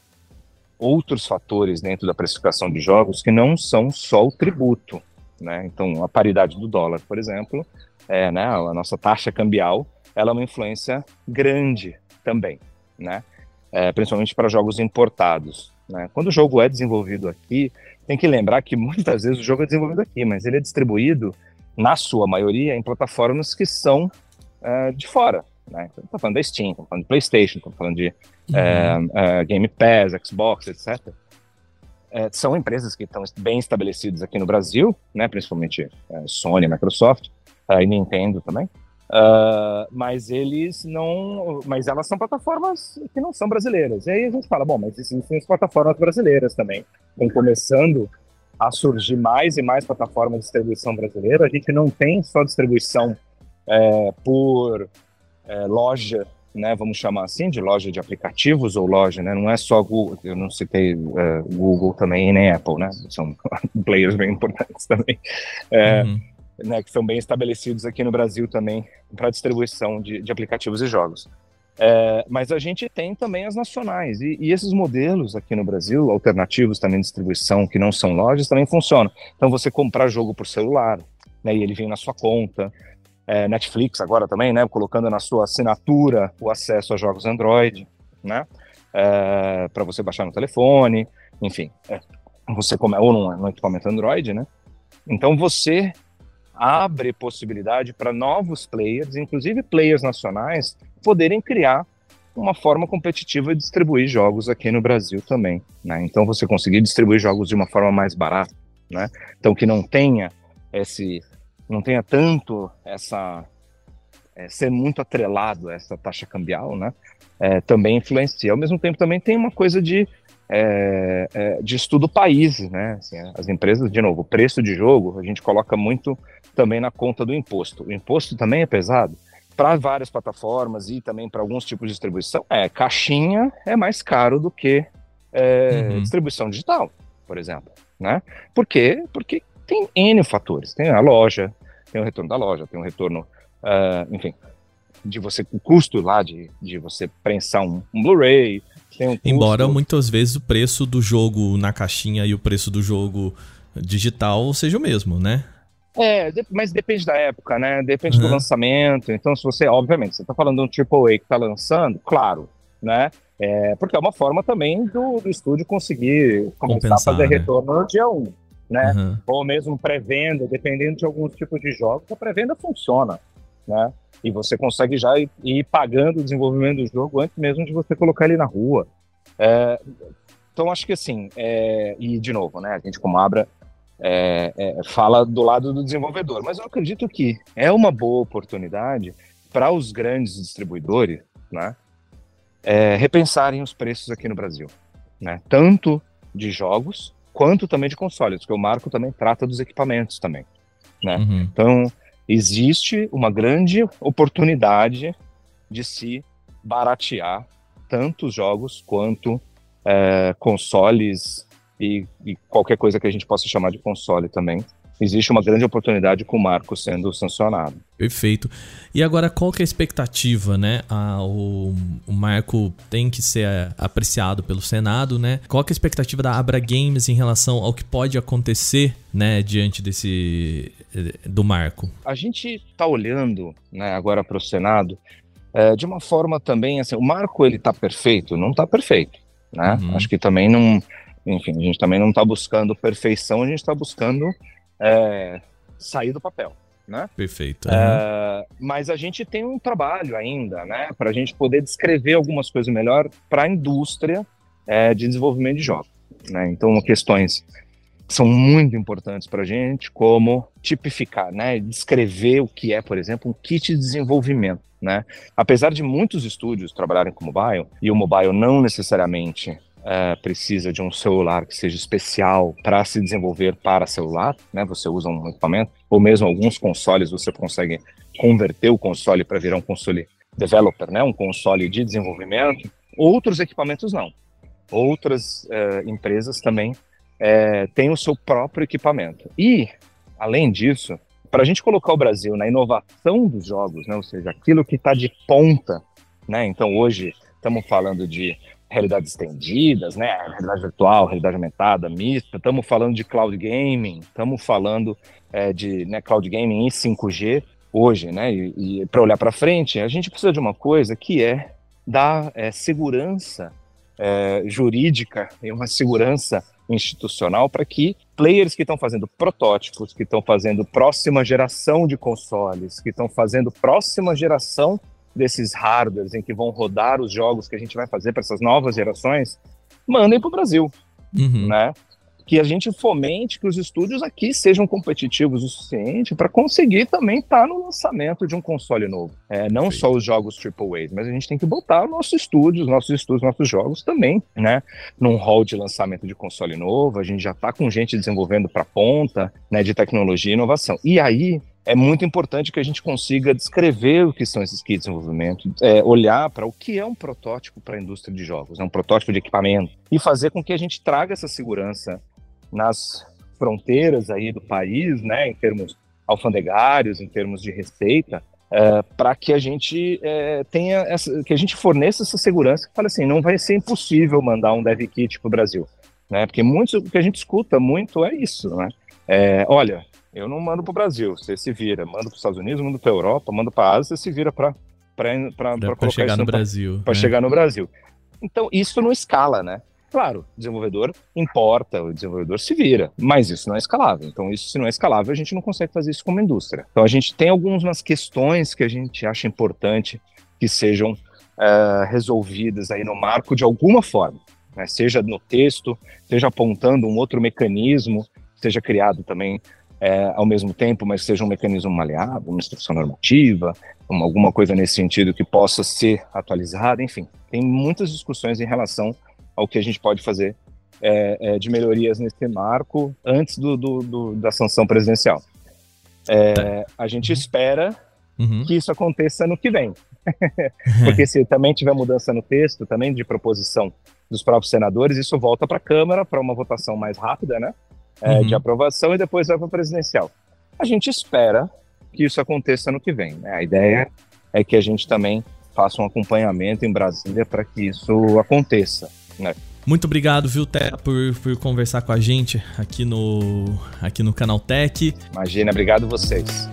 outros fatores dentro da precificação de jogos que não são só o tributo. Né? Então, a paridade do dólar, por exemplo, é, né, a nossa taxa cambial, ela é uma influência grande também, né? É, principalmente para jogos importados. Né? Quando o jogo é desenvolvido aqui, tem que lembrar que muitas vezes o jogo é desenvolvido aqui, mas ele é distribuído, na sua maioria, em plataformas que são é, de fora. Né? Então, falando da Steam, estamos falando de PlayStation, estamos falando de uhum. é, é, Game Pass, Xbox, etc. É, são empresas que estão bem estabelecidas aqui no Brasil, né? principalmente é, Sony, Microsoft e Nintendo também. Uh, mas eles não, mas elas são plataformas que não são brasileiras. E aí a gente fala, bom, mas existem as plataformas brasileiras também. Estão começando a surgir mais e mais plataformas de distribuição brasileira. A gente não tem só distribuição é, por é, loja né, vamos chamar assim, de loja de aplicativos ou loja, né, não é só Google, eu não citei uh, Google também nem Apple, né, são <laughs> players bem importantes também, é, uhum. né, que são bem estabelecidos aqui no Brasil também para distribuição de, de, aplicativos e jogos. É, mas a gente tem também as nacionais, e, e, esses modelos aqui no Brasil, alternativos também de distribuição, que não são lojas, também funcionam. Então você comprar jogo por celular, né, e ele vem na sua conta, é, Netflix agora também, né, colocando na sua assinatura o acesso a jogos Android, né, é, para você baixar no telefone, enfim, é, você come, ou no, no equipamento Android, né, então você abre possibilidade para novos players, inclusive players nacionais, poderem criar uma forma competitiva de distribuir jogos aqui no Brasil também, né? Então você conseguir distribuir jogos de uma forma mais barata, né? Então que não tenha esse não tenha tanto essa é, ser muito atrelado a essa taxa cambial, né? É, também influencia. Ao mesmo tempo, também tem uma coisa de é, é de estudo país, né? Assim, as empresas, de novo, o preço de jogo a gente coloca muito também na conta do imposto. O imposto também é pesado para várias plataformas e também para alguns tipos de distribuição. É, caixinha é mais caro do que é, uhum. distribuição digital, por exemplo, né? Por quê? Porque tem N fatores. Tem a loja, tem o retorno da loja, tem o retorno, uh, enfim, de você, o custo lá de, de você prensar um, um Blu-ray. Um Embora muitas vezes o preço do jogo na caixinha e o preço do jogo digital seja o mesmo, né? É, mas depende da época, né? Depende uhum. do lançamento. Então, se você, obviamente, você está falando de um AAA que está lançando, claro, né? É, porque é uma forma também do, do estúdio conseguir começar Compensar, a fazer né? retorno no dia 1 né? Uhum. Ou mesmo pré-venda, dependendo de alguns tipos de jogos, a pré-venda funciona, né? E você consegue já ir, ir, pagando o desenvolvimento do jogo antes mesmo de você colocar ele na rua. É, então, acho que assim, é, e de novo, né? A gente, como Abra, é, é, fala do lado do desenvolvedor, mas eu acredito que é uma boa oportunidade para os grandes distribuidores, né? É, repensarem os preços aqui no Brasil, né? Tanto de jogos quanto também de consoles, porque o marco também trata dos equipamentos também, né? Uhum. Então, existe uma grande oportunidade de se baratear tanto os jogos quanto é, consoles e, e, qualquer coisa que a gente possa chamar de console também, existe uma grande oportunidade com o marco sendo sancionado. Perfeito. E agora, qual que é a expectativa, né? Ah, o, o, marco tem que ser apreciado pelo Senado, né? Qual que é a expectativa da Abra Games em relação ao que pode acontecer, né, diante desse do marco? A gente está olhando, né, agora para o Senado é, de uma forma também assim, o marco ele está perfeito? Não está perfeito, né? Uhum. Acho que também não, enfim, a gente também não está buscando perfeição, a gente está buscando é, sair do papel. Né? Perfeito. Uhum. É, mas a gente tem um trabalho ainda, né, para a gente poder descrever algumas coisas melhor para a indústria é, de desenvolvimento de jogos. Né? Então, questões são muito importantes para a gente, como tipificar, né, descrever o que é, por exemplo, um kit de desenvolvimento. Né? Apesar de muitos estúdios trabalharem com mobile, e o mobile não necessariamente é, precisa de um celular que seja especial para se desenvolver para celular, né? Você usa um equipamento, ou mesmo alguns consoles você consegue converter o console para virar um console developer, né? Um console de desenvolvimento. Outros equipamentos não. Outras é, empresas também é, têm o seu próprio equipamento. E, além disso, para a gente colocar o Brasil na inovação dos jogos, né? Ou seja, aquilo que está de ponta, né? Então hoje estamos falando de realidades estendidas, né? Realidade virtual, realidade aumentada, mista. Estamos falando de cloud gaming, estamos falando é, de né, cloud gaming e 5G hoje, né? E, e para olhar para frente, a gente precisa de uma coisa que é dar é, segurança é, jurídica e uma segurança institucional para que players que estão fazendo protótipos, que estão fazendo próxima geração de consoles, que estão fazendo próxima geração desses hardwares em que vão rodar os jogos que a gente vai fazer para essas novas gerações, mandem para o Brasil, uhum. né? Que a gente fomente que os estúdios aqui sejam competitivos o suficiente para conseguir também estar tá no lançamento de um console novo. É, não Sim. só os jogos AAA, mas a gente tem que botar o nosso estúdio, os nossos estúdios, nossos jogos também, né? Num hall de lançamento de console novo, a gente já está com gente desenvolvendo para ponta, né? De tecnologia e inovação. E aí é muito importante que a gente consiga descrever o que são esses kits de desenvolvimento, é, olhar para o que é um protótipo para a indústria de jogos, é um protótipo de equipamento, e fazer com que a gente traga essa segurança nas fronteiras aí do país, né, em termos alfandegários, em termos de receita, é, para que a gente é, tenha essa, que a gente forneça essa segurança que fala assim, não vai ser impossível mandar um dev kit para o Brasil, né? Porque muitos, o que a gente escuta muito é isso, né? É, olha, eu não mando para o Brasil, você se vira, manda para os Estados Unidos, manda para a Europa, manda para a Ásia, você se vira para para chegar no Brasil, para né? chegar no Brasil. Então isso não escala, né? Claro, o desenvolvedor importa, o desenvolvedor se vira, mas isso não é escalável. Então, isso se não é escalável, a gente não consegue fazer isso como indústria. Então, a gente tem algumas questões que a gente acha importante que sejam uh, resolvidas aí no marco de alguma forma, né? seja no texto, seja apontando um outro mecanismo, seja criado também é, ao mesmo tempo, mas seja um mecanismo maleável, uma instrução normativa, uma, alguma coisa nesse sentido que possa ser atualizada, enfim. Tem muitas discussões em relação ao que a gente pode fazer é, é, de melhorias nesse marco antes do, do, do da sanção presidencial. É, a gente espera uhum. que isso aconteça no que vem. <laughs> Porque se também tiver mudança no texto, também de proposição dos próprios senadores, isso volta para a Câmara para uma votação mais rápida, né? É, uhum. De aprovação e depois vai para presidencial. A gente espera que isso aconteça no que vem. Né? A ideia é que a gente também faça um acompanhamento em Brasília para que isso aconteça. Né? Muito obrigado, viu, Té, por, por conversar com a gente aqui no, aqui no Canal Tech. Imagina, obrigado vocês.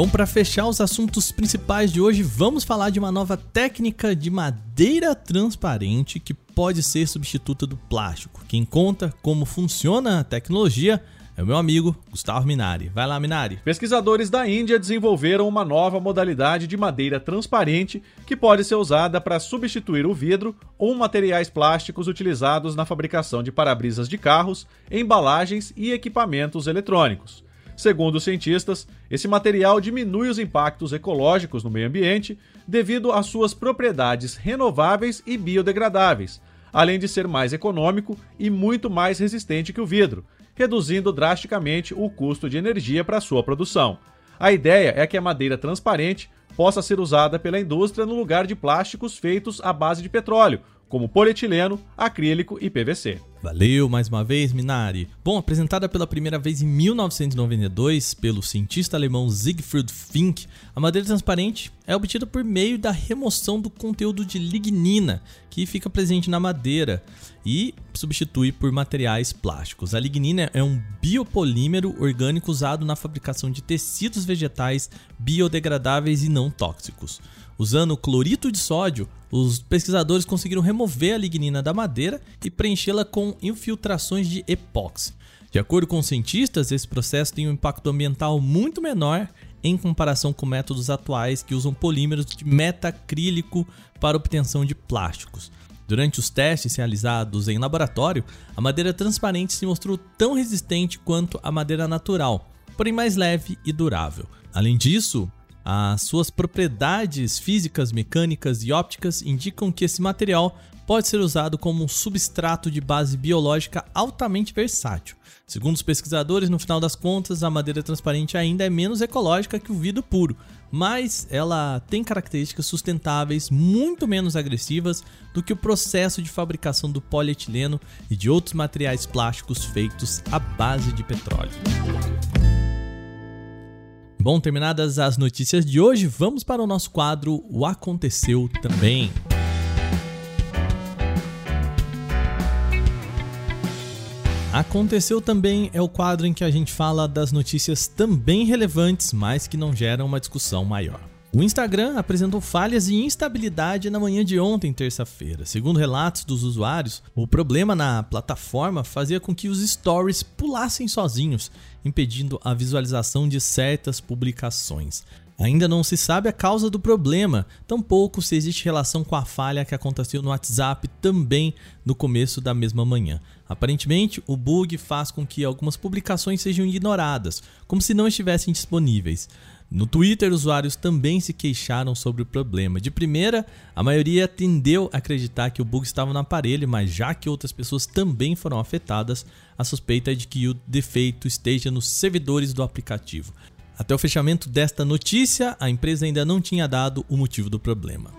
Bom, para fechar os assuntos principais de hoje, vamos falar de uma nova técnica de madeira transparente que pode ser substituta do plástico. Quem conta como funciona a tecnologia é o meu amigo Gustavo Minari. Vai lá, Minari. Pesquisadores da Índia desenvolveram uma nova modalidade de madeira transparente que pode ser usada para substituir o vidro ou materiais plásticos utilizados na fabricação de para-brisas de carros, embalagens e equipamentos eletrônicos. Segundo os cientistas, esse material diminui os impactos ecológicos no meio ambiente devido às suas propriedades renováveis e biodegradáveis, além de ser mais econômico e muito mais resistente que o vidro, reduzindo drasticamente o custo de energia para sua produção. A ideia é que a madeira transparente possa ser usada pela indústria no lugar de plásticos feitos à base de petróleo, como polietileno, acrílico e PVC. Valeu mais uma vez, Minari. Bom, apresentada pela primeira vez em 1992 pelo cientista alemão Siegfried Fink, a madeira transparente é obtida por meio da remoção do conteúdo de lignina que fica presente na madeira e substitui por materiais plásticos. A lignina é um biopolímero orgânico usado na fabricação de tecidos vegetais biodegradáveis e não tóxicos. Usando clorito de sódio, os pesquisadores conseguiram remover a lignina da madeira e preenchê-la com infiltrações de epóxi. De acordo com cientistas, esse processo tem um impacto ambiental muito menor em comparação com métodos atuais que usam polímeros de metacrílico para obtenção de plásticos. Durante os testes realizados em laboratório, a madeira transparente se mostrou tão resistente quanto a madeira natural, porém mais leve e durável. Além disso, as suas propriedades físicas, mecânicas e ópticas indicam que esse material pode ser usado como um substrato de base biológica altamente versátil. Segundo os pesquisadores, no final das contas, a madeira transparente ainda é menos ecológica que o vidro puro, mas ela tem características sustentáveis muito menos agressivas do que o processo de fabricação do polietileno e de outros materiais plásticos feitos à base de petróleo. Bom, terminadas as notícias de hoje, vamos para o nosso quadro O Aconteceu Também. Aconteceu também é o quadro em que a gente fala das notícias também relevantes, mas que não geram uma discussão maior. O Instagram apresentou falhas e instabilidade na manhã de ontem, terça-feira. Segundo relatos dos usuários, o problema na plataforma fazia com que os stories pulassem sozinhos, impedindo a visualização de certas publicações. Ainda não se sabe a causa do problema, tampouco se existe relação com a falha que aconteceu no WhatsApp também no começo da mesma manhã. Aparentemente, o bug faz com que algumas publicações sejam ignoradas, como se não estivessem disponíveis. No Twitter, usuários também se queixaram sobre o problema. De primeira, a maioria tendeu a acreditar que o bug estava no aparelho, mas já que outras pessoas também foram afetadas, a suspeita é de que o defeito esteja nos servidores do aplicativo. Até o fechamento desta notícia, a empresa ainda não tinha dado o motivo do problema.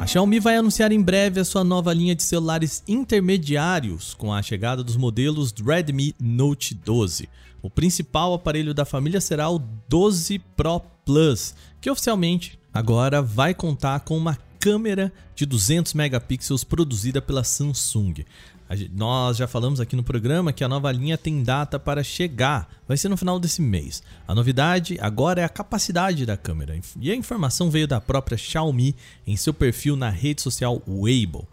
A Xiaomi vai anunciar em breve a sua nova linha de celulares intermediários com a chegada dos modelos Redmi Note 12. O principal aparelho da família será o 12 Pro Plus, que oficialmente agora vai contar com uma câmera de 200 megapixels produzida pela Samsung. Nós já falamos aqui no programa que a nova linha tem data para chegar, vai ser no final desse mês. A novidade agora é a capacidade da câmera, e a informação veio da própria Xiaomi em seu perfil na rede social Weibo.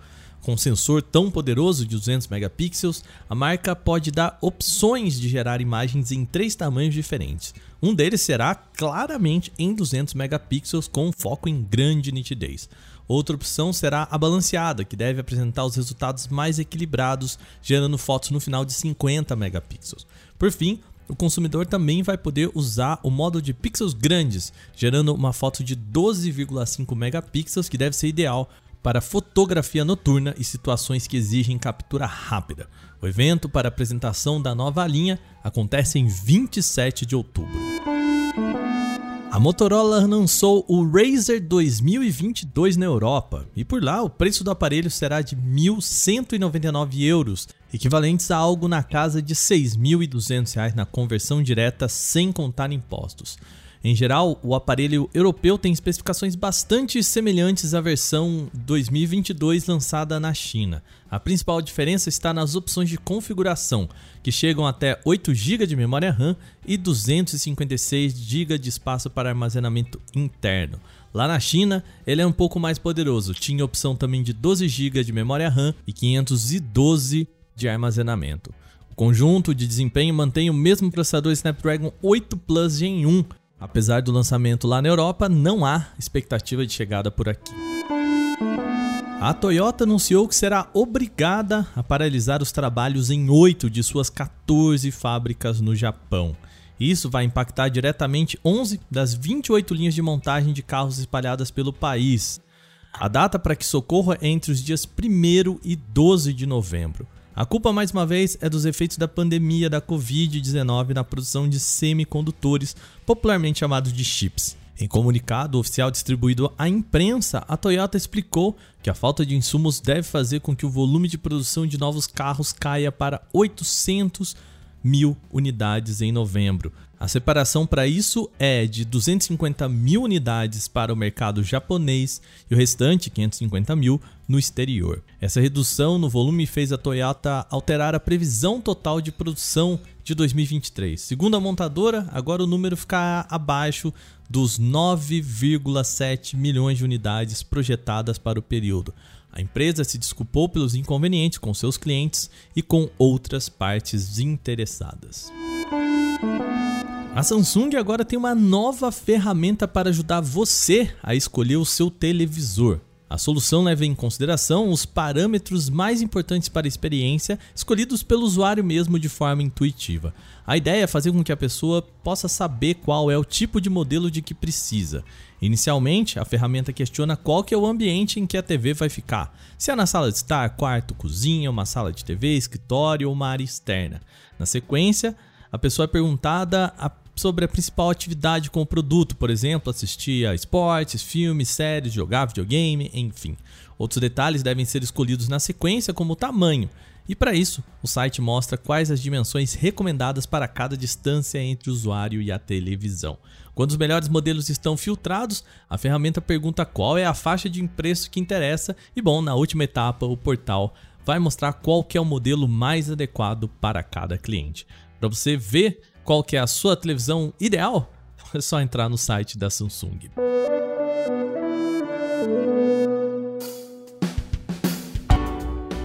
Com sensor tão poderoso de 200 megapixels, a marca pode dar opções de gerar imagens em três tamanhos diferentes. Um deles será claramente em 200 megapixels com foco em grande nitidez. Outra opção será a balanceada, que deve apresentar os resultados mais equilibrados, gerando fotos no final de 50 megapixels. Por fim, o consumidor também vai poder usar o modo de pixels grandes, gerando uma foto de 12,5 megapixels, que deve ser ideal para fotografia noturna e situações que exigem captura rápida. O evento para apresentação da nova linha acontece em 27 de outubro. A Motorola lançou o Razer 2022 na Europa e por lá o preço do aparelho será de 1.199 euros, equivalentes a algo na casa de 6.200 na conversão direta sem contar impostos. Em geral, o aparelho europeu tem especificações bastante semelhantes à versão 2022 lançada na China. A principal diferença está nas opções de configuração, que chegam até 8 GB de memória RAM e 256 GB de espaço para armazenamento interno. Lá na China, ele é um pouco mais poderoso, tinha opção também de 12 GB de memória RAM e 512 de armazenamento. O conjunto de desempenho mantém o mesmo processador Snapdragon 8 Plus Gen 1 Apesar do lançamento lá na Europa, não há expectativa de chegada por aqui. A Toyota anunciou que será obrigada a paralisar os trabalhos em 8 de suas 14 fábricas no Japão. Isso vai impactar diretamente 11 das 28 linhas de montagem de carros espalhadas pelo país. A data para que socorra é entre os dias 1 e 12 de novembro. A culpa, mais uma vez, é dos efeitos da pandemia da Covid-19 na produção de semicondutores, popularmente chamados de chips. Em comunicado oficial distribuído à imprensa, a Toyota explicou que a falta de insumos deve fazer com que o volume de produção de novos carros caia para 800 mil unidades em novembro, a separação para isso é de 250 mil unidades para o mercado japonês e o restante, 550 mil, no exterior. Essa redução no volume fez a Toyota alterar a previsão total de produção de 2023. Segundo a montadora, agora o número fica abaixo dos 9,7 milhões de unidades projetadas para o período. A empresa se desculpou pelos inconvenientes com seus clientes e com outras partes interessadas. A Samsung agora tem uma nova ferramenta para ajudar você a escolher o seu televisor. A solução leva em consideração os parâmetros mais importantes para a experiência, escolhidos pelo usuário mesmo de forma intuitiva. A ideia é fazer com que a pessoa possa saber qual é o tipo de modelo de que precisa. Inicialmente, a ferramenta questiona qual que é o ambiente em que a TV vai ficar. Se é na sala de estar, quarto, cozinha, uma sala de TV, escritório ou uma área externa. Na sequência, a pessoa é perguntada a sobre a principal atividade com o produto, por exemplo, assistir a esportes, filmes, séries, jogar videogame, enfim. Outros detalhes devem ser escolhidos na sequência, como o tamanho. E para isso, o site mostra quais as dimensões recomendadas para cada distância entre o usuário e a televisão. Quando os melhores modelos estão filtrados, a ferramenta pergunta qual é a faixa de preço que interessa e bom, na última etapa, o portal vai mostrar qual é o modelo mais adequado para cada cliente. Para você ver qual que é a sua televisão ideal, é só entrar no site da Samsung.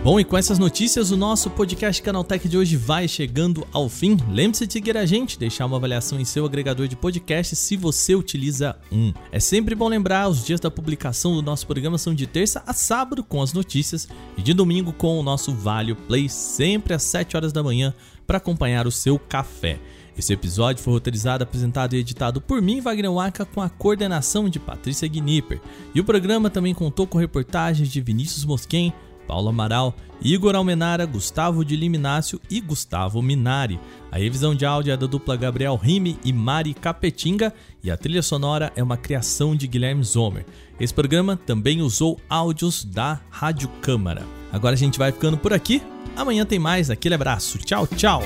Bom, e com essas notícias, o nosso podcast Canaltech de hoje vai chegando ao fim. Lembre-se de seguir a gente, deixar uma avaliação em seu agregador de podcast se você utiliza um. É sempre bom lembrar, os dias da publicação do nosso programa são de terça a sábado com as notícias e de domingo com o nosso Vale Play, sempre às 7 horas da manhã, para acompanhar o seu café. Esse episódio foi roteirizado, apresentado e editado por mim, Wagner Waka, com a coordenação de Patrícia Gnipper. E o programa também contou com reportagens de Vinícius Mosquen, Paulo Amaral, Igor Almenara, Gustavo de Liminácio e Gustavo Minari. A revisão de áudio é da dupla Gabriel Rime e Mari Capetinga e a trilha sonora é uma criação de Guilherme Zomer. Esse programa também usou áudios da Rádio Câmara. Agora a gente vai ficando por aqui. Amanhã tem mais. Aquele abraço. Tchau, tchau.